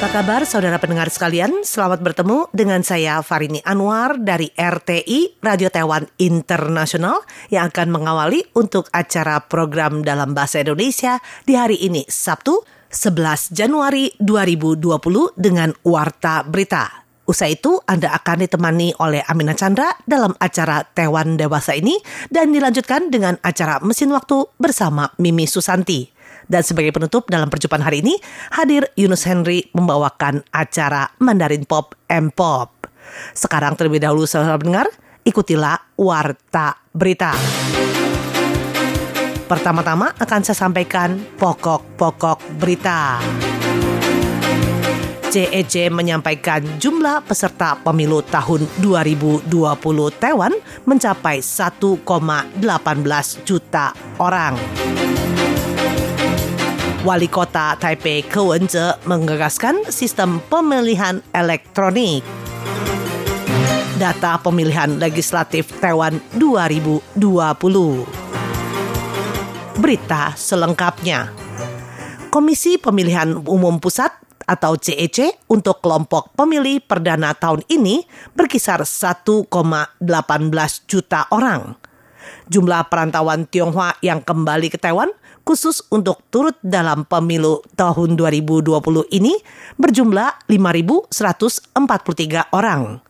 Apa kabar saudara pendengar sekalian? Selamat bertemu dengan saya Farini Anwar dari RTI Radio Taiwan Internasional yang akan mengawali untuk acara program dalam bahasa Indonesia di hari ini Sabtu 11 Januari 2020 dengan Warta Berita. Usai itu Anda akan ditemani oleh Amina Chandra dalam acara Taiwan Dewasa ini dan dilanjutkan dengan acara Mesin Waktu bersama Mimi Susanti. Dan sebagai penutup dalam perjumpaan hari ini, hadir Yunus Henry membawakan acara Mandarin Pop M Pop. Sekarang terlebih dahulu saudara pendengar, ikutilah Warta Berita. Pertama-tama akan saya sampaikan pokok-pokok berita. CEC menyampaikan jumlah peserta pemilu tahun 2020 Taiwan mencapai 1,18 juta orang. Wali Kota Taipei Ke Wen-je menggagaskan sistem pemilihan elektronik. Data pemilihan legislatif Taiwan 2020. Berita selengkapnya. Komisi Pemilihan Umum Pusat atau CEC untuk kelompok pemilih perdana tahun ini berkisar 1,18 juta orang. Jumlah perantauan Tionghoa yang kembali ke Taiwan khusus untuk turut dalam pemilu tahun 2020 ini berjumlah 5.143 orang.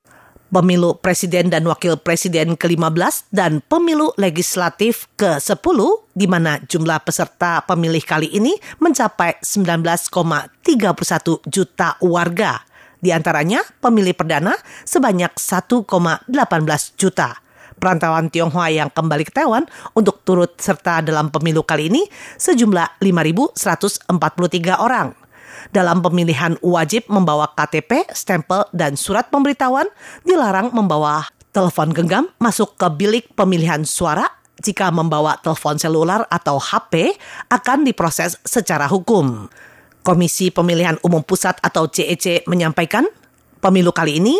Pemilu presiden dan wakil presiden ke-15 dan pemilu legislatif ke-10 di mana jumlah peserta pemilih kali ini mencapai 19,31 juta warga. Di antaranya pemilih perdana sebanyak 1,18 juta perantauan Tionghoa yang kembali ke Taiwan untuk turut serta dalam pemilu kali ini sejumlah 5.143 orang. Dalam pemilihan wajib membawa KTP, stempel, dan surat pemberitahuan, dilarang membawa telepon genggam masuk ke bilik pemilihan suara. Jika membawa telepon seluler atau HP, akan diproses secara hukum. Komisi Pemilihan Umum Pusat atau CEC menyampaikan, pemilu kali ini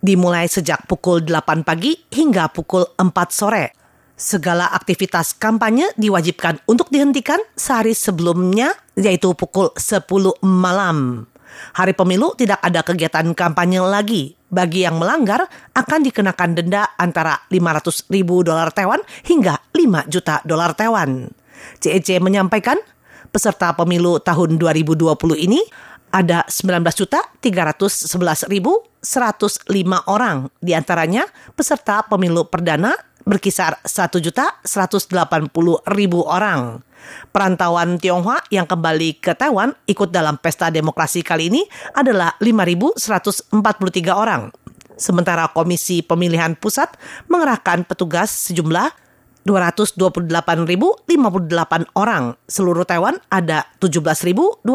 dimulai sejak pukul 8 pagi hingga pukul 4 sore. Segala aktivitas kampanye diwajibkan untuk dihentikan sehari sebelumnya, yaitu pukul 10 malam. Hari pemilu tidak ada kegiatan kampanye lagi. Bagi yang melanggar akan dikenakan denda antara 500 ribu dolar Taiwan hingga 5 juta dolar Taiwan. CEC menyampaikan peserta pemilu tahun 2020 ini ada 19.311.105 orang. Di antaranya peserta pemilu perdana berkisar 1.180.000 orang. Perantauan Tionghoa yang kembali ke Taiwan ikut dalam pesta demokrasi kali ini adalah 5.143 orang. Sementara Komisi Pemilihan Pusat mengerahkan petugas sejumlah 228.058 orang. Seluruh Taiwan ada 17.226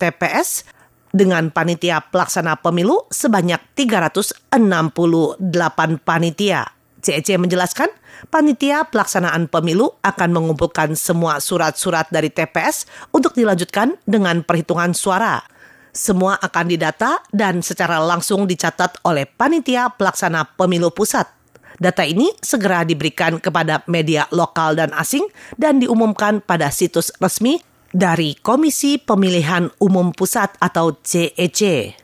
TPS dengan panitia pelaksana pemilu sebanyak 368 panitia. CEC menjelaskan, panitia pelaksanaan pemilu akan mengumpulkan semua surat-surat dari TPS untuk dilanjutkan dengan perhitungan suara. Semua akan didata dan secara langsung dicatat oleh panitia pelaksana pemilu pusat. Data ini segera diberikan kepada media lokal dan asing dan diumumkan pada situs resmi dari Komisi Pemilihan Umum Pusat atau CEC.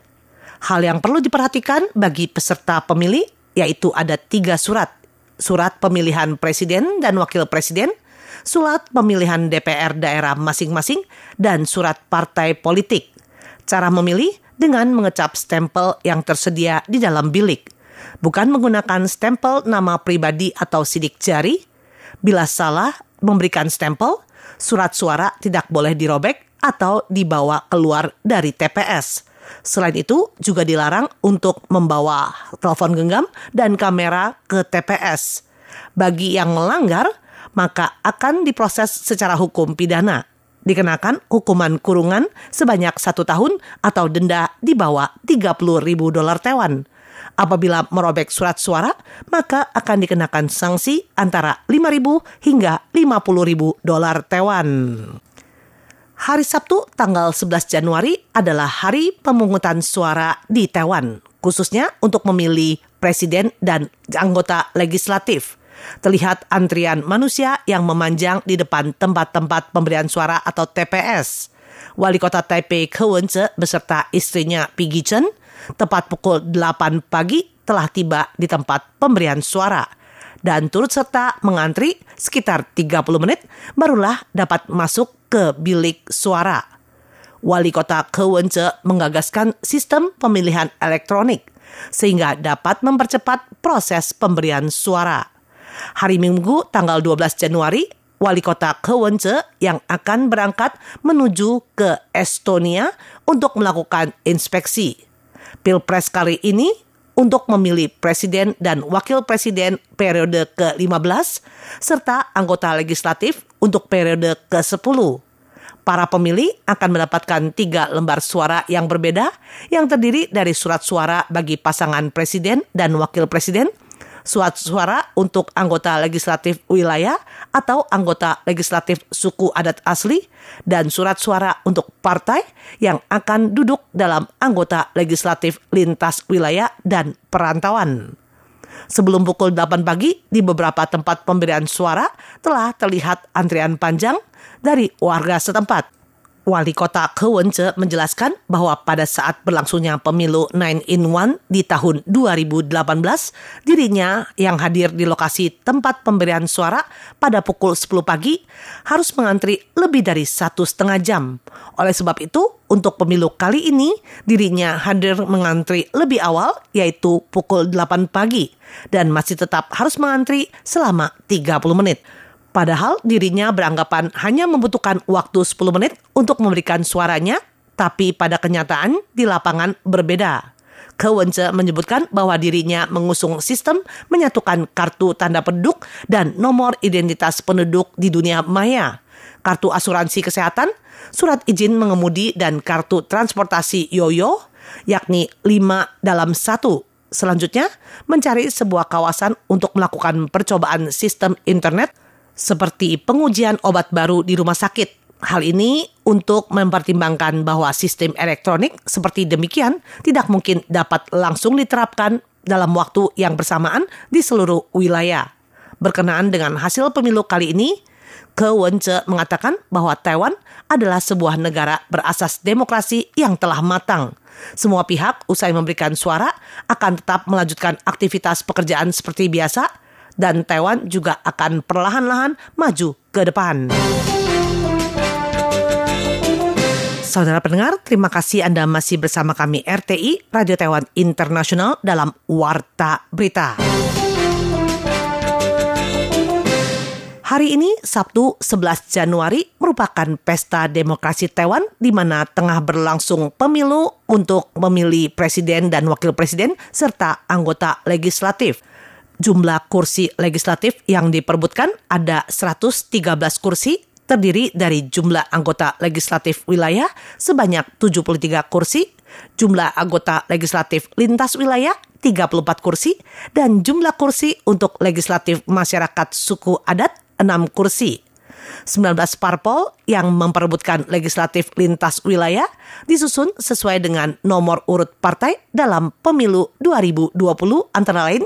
Hal yang perlu diperhatikan bagi peserta pemilih yaitu ada tiga surat. Surat pemilihan presiden dan wakil presiden, surat pemilihan DPR daerah masing-masing, dan surat partai politik. Cara memilih dengan mengecap stempel yang tersedia di dalam bilik bukan menggunakan stempel nama pribadi atau sidik jari. Bila salah memberikan stempel, surat suara tidak boleh dirobek atau dibawa keluar dari TPS. Selain itu, juga dilarang untuk membawa telepon genggam dan kamera ke TPS. Bagi yang melanggar, maka akan diproses secara hukum pidana. dikenakan hukuman kurungan sebanyak satu tahun atau denda di bawah 30 ribu dolar Taiwan. Apabila merobek surat suara, maka akan dikenakan sanksi antara 5.000 hingga 50.000 dolar Taiwan. Hari Sabtu tanggal 11 Januari adalah hari pemungutan suara di Taiwan, khususnya untuk memilih presiden dan anggota legislatif. Terlihat antrian manusia yang memanjang di depan tempat-tempat pemberian suara atau TPS. Wali kota Taipei Ke wen beserta istrinya Piggy Chen tepat pukul 8 pagi telah tiba di tempat pemberian suara dan turut serta mengantri sekitar 30 menit barulah dapat masuk ke bilik suara. Wali kota Kewence menggagaskan sistem pemilihan elektronik sehingga dapat mempercepat proses pemberian suara. Hari Minggu tanggal 12 Januari, wali kota Kewence yang akan berangkat menuju ke Estonia untuk melakukan inspeksi. Pilpres kali ini untuk memilih presiden dan wakil presiden periode ke-15 serta anggota legislatif untuk periode ke-10 para pemilih akan mendapatkan tiga lembar suara yang berbeda yang terdiri dari surat suara bagi pasangan presiden dan wakil presiden, surat suara untuk anggota legislatif wilayah atau anggota legislatif suku adat asli, dan surat suara untuk partai yang akan duduk dalam anggota legislatif lintas wilayah dan perantauan. Sebelum pukul 8 pagi, di beberapa tempat pemberian suara telah terlihat antrian panjang dari warga setempat. Wali kota Kewence menjelaskan bahwa pada saat berlangsungnya pemilu 9 in 1 di tahun 2018, dirinya yang hadir di lokasi tempat pemberian suara pada pukul 10 pagi harus mengantri lebih dari satu setengah jam. Oleh sebab itu, untuk pemilu kali ini, dirinya hadir mengantri lebih awal, yaitu pukul 8 pagi, dan masih tetap harus mengantri selama 30 menit. Padahal dirinya beranggapan hanya membutuhkan waktu 10 menit untuk memberikan suaranya, tapi pada kenyataan di lapangan berbeda. Kewence menyebutkan bahwa dirinya mengusung sistem menyatukan kartu tanda penduduk dan nomor identitas penduduk di dunia maya, kartu asuransi kesehatan, surat izin mengemudi dan kartu transportasi yoyo, yakni 5 dalam satu. Selanjutnya, mencari sebuah kawasan untuk melakukan percobaan sistem internet seperti pengujian obat baru di rumah sakit. Hal ini untuk mempertimbangkan bahwa sistem elektronik seperti demikian tidak mungkin dapat langsung diterapkan dalam waktu yang bersamaan di seluruh wilayah. Berkenaan dengan hasil pemilu kali ini, Ke Wence mengatakan bahwa Taiwan adalah sebuah negara berasas demokrasi yang telah matang. Semua pihak usai memberikan suara akan tetap melanjutkan aktivitas pekerjaan seperti biasa dan Taiwan juga akan perlahan-lahan maju ke depan. Saudara pendengar, terima kasih Anda masih bersama kami RTI Radio Taiwan Internasional dalam Warta Berita. Hari ini, Sabtu 11 Januari, merupakan pesta demokrasi Taiwan di mana tengah berlangsung pemilu untuk memilih presiden dan wakil presiden serta anggota legislatif jumlah kursi legislatif yang diperbutkan ada 113 kursi terdiri dari jumlah anggota legislatif wilayah sebanyak 73 kursi, jumlah anggota legislatif lintas wilayah 34 kursi, dan jumlah kursi untuk legislatif masyarakat suku adat 6 kursi. 19 parpol yang memperebutkan legislatif lintas wilayah disusun sesuai dengan nomor urut partai dalam pemilu 2020 antara lain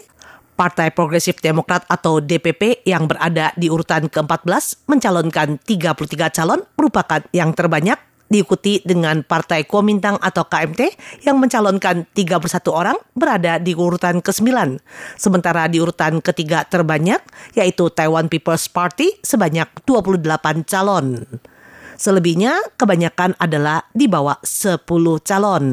Partai Progresif Demokrat atau DPP yang berada di urutan ke-14 mencalonkan 33 calon merupakan yang terbanyak diikuti dengan Partai Kuomintang atau KMT yang mencalonkan 31 orang berada di urutan ke-9. Sementara di urutan ketiga terbanyak yaitu Taiwan People's Party sebanyak 28 calon. Selebihnya kebanyakan adalah di bawah 10 calon.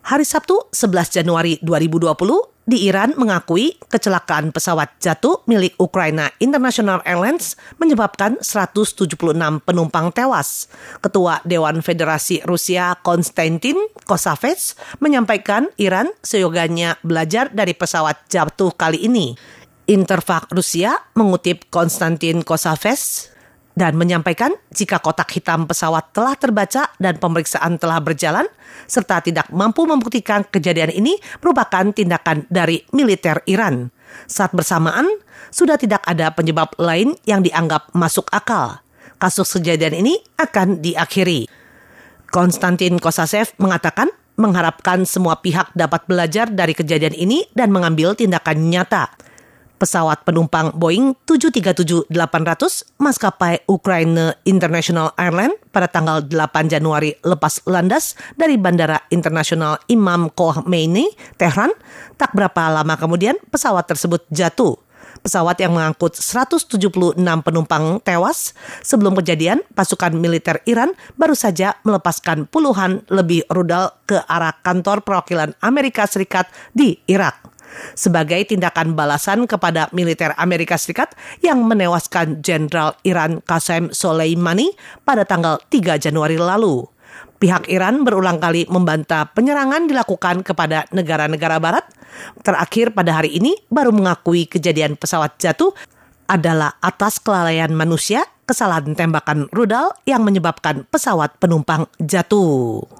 Hari Sabtu 11 Januari 2020 di Iran mengakui kecelakaan pesawat jatuh milik Ukraina International Airlines menyebabkan 176 penumpang tewas. Ketua Dewan Federasi Rusia Konstantin Kosavets menyampaikan Iran seyoganya belajar dari pesawat jatuh kali ini. Interfak Rusia mengutip Konstantin Kosavets dan menyampaikan jika kotak hitam pesawat telah terbaca dan pemeriksaan telah berjalan, serta tidak mampu membuktikan kejadian ini merupakan tindakan dari militer Iran. Saat bersamaan, sudah tidak ada penyebab lain yang dianggap masuk akal. Kasus kejadian ini akan diakhiri. Konstantin Kosasev mengatakan mengharapkan semua pihak dapat belajar dari kejadian ini dan mengambil tindakan nyata pesawat penumpang Boeing 737-800 maskapai Ukraine International Airlines pada tanggal 8 Januari lepas landas dari Bandara Internasional Imam Khomeini, Tehran. Tak berapa lama kemudian pesawat tersebut jatuh. Pesawat yang mengangkut 176 penumpang tewas. Sebelum kejadian, pasukan militer Iran baru saja melepaskan puluhan lebih rudal ke arah kantor perwakilan Amerika Serikat di Irak sebagai tindakan balasan kepada militer Amerika Serikat yang menewaskan Jenderal Iran Qasem Soleimani pada tanggal 3 Januari lalu. Pihak Iran berulang kali membantah penyerangan dilakukan kepada negara-negara barat. Terakhir pada hari ini baru mengakui kejadian pesawat jatuh adalah atas kelalaian manusia kesalahan tembakan rudal yang menyebabkan pesawat penumpang jatuh.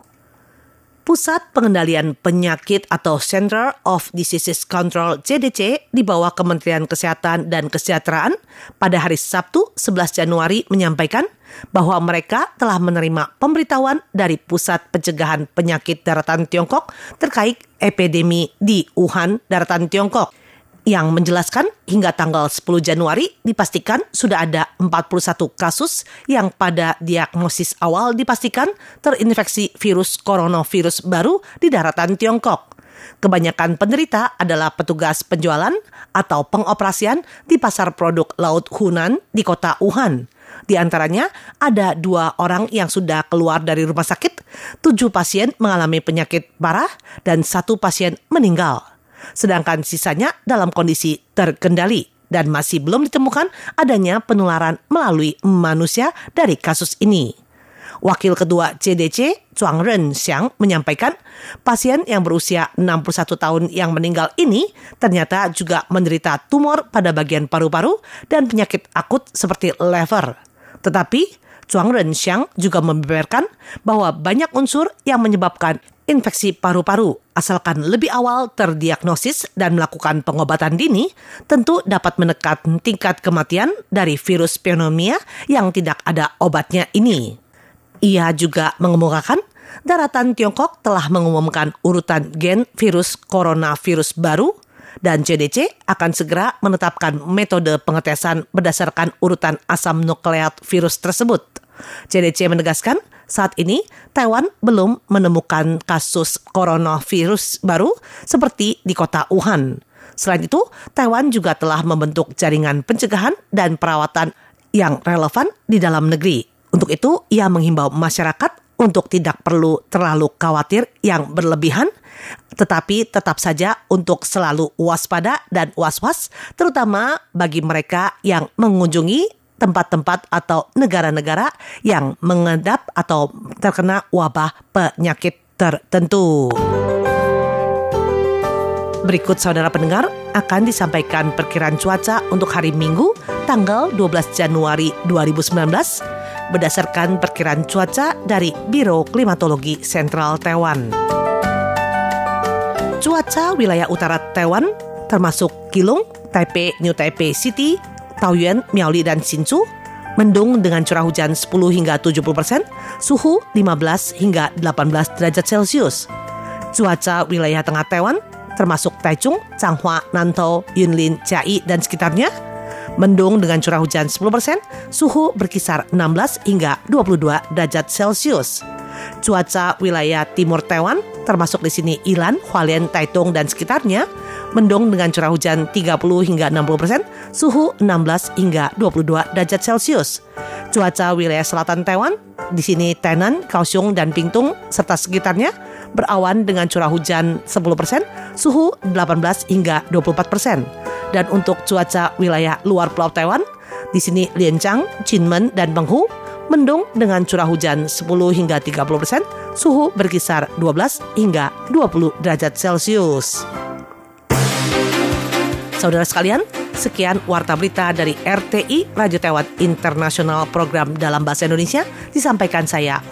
Pusat Pengendalian Penyakit atau Center of Diseases Control CDC di bawah Kementerian Kesehatan dan Kesejahteraan pada hari Sabtu 11 Januari menyampaikan bahwa mereka telah menerima pemberitahuan dari Pusat Pencegahan Penyakit Daratan Tiongkok terkait epidemi di Wuhan, Daratan Tiongkok yang menjelaskan hingga tanggal 10 Januari dipastikan sudah ada 41 kasus yang pada diagnosis awal dipastikan terinfeksi virus coronavirus baru di daratan Tiongkok. Kebanyakan penderita adalah petugas penjualan atau pengoperasian di pasar produk laut Hunan di kota Wuhan. Di antaranya ada dua orang yang sudah keluar dari rumah sakit, tujuh pasien mengalami penyakit parah, dan satu pasien meninggal sedangkan sisanya dalam kondisi terkendali dan masih belum ditemukan adanya penularan melalui manusia dari kasus ini. Wakil Ketua CDC, Chuang Ren Xiang, menyampaikan pasien yang berusia 61 tahun yang meninggal ini ternyata juga menderita tumor pada bagian paru-paru dan penyakit akut seperti lever. Tetapi, Chuang Ren Xiang juga membeberkan bahwa banyak unsur yang menyebabkan infeksi paru-paru asalkan lebih awal terdiagnosis dan melakukan pengobatan dini tentu dapat menekan tingkat kematian dari virus pneumonia yang tidak ada obatnya ini. Ia juga mengemukakan daratan Tiongkok telah mengumumkan urutan gen virus coronavirus baru dan CDC akan segera menetapkan metode pengetesan berdasarkan urutan asam nukleat virus tersebut. CDC menegaskan saat ini Taiwan belum menemukan kasus coronavirus baru seperti di kota Wuhan. Selain itu, Taiwan juga telah membentuk jaringan pencegahan dan perawatan yang relevan di dalam negeri. Untuk itu, ia menghimbau masyarakat untuk tidak perlu terlalu khawatir yang berlebihan, tetapi tetap saja untuk selalu waspada dan was-was, terutama bagi mereka yang mengunjungi tempat-tempat atau negara-negara yang mengedap atau terkena wabah penyakit tertentu. Berikut saudara pendengar akan disampaikan perkiraan cuaca untuk hari Minggu tanggal 12 Januari 2019 berdasarkan perkiraan cuaca dari Biro Klimatologi Sentral Taiwan. Cuaca wilayah utara Taiwan termasuk Kilung, Taipei, New Taipei City, Taoyuan, Miaoli, dan Hsinchu, mendung dengan curah hujan 10 hingga 70 persen, suhu 15 hingga 18 derajat Celcius. Cuaca wilayah tengah Taiwan, termasuk Taichung, Changhua, Nantou, Yunlin, Chiayi, dan sekitarnya, mendung dengan curah hujan 10 persen, suhu berkisar 16 hingga 22 derajat Celcius. Cuaca wilayah timur Taiwan, termasuk di sini Ilan, Hualien, Taitung, dan sekitarnya, mendung dengan curah hujan 30 hingga 60 persen, suhu 16 hingga 22 derajat Celcius. Cuaca wilayah selatan Taiwan, di sini Tainan, Kaohsiung, dan Pingtung, serta sekitarnya, berawan dengan curah hujan 10 persen, suhu 18 hingga 24 persen. Dan untuk cuaca wilayah luar Pulau Taiwan, di sini Lianchang, Jinmen, dan Penghu, mendung dengan curah hujan 10 hingga 30 persen, suhu berkisar 12 hingga 20 derajat Celcius. Saudara sekalian, Sekian Warta Berita dari RTI, Radio Taiwan Internasional Program dalam Bahasa Indonesia, disampaikan saya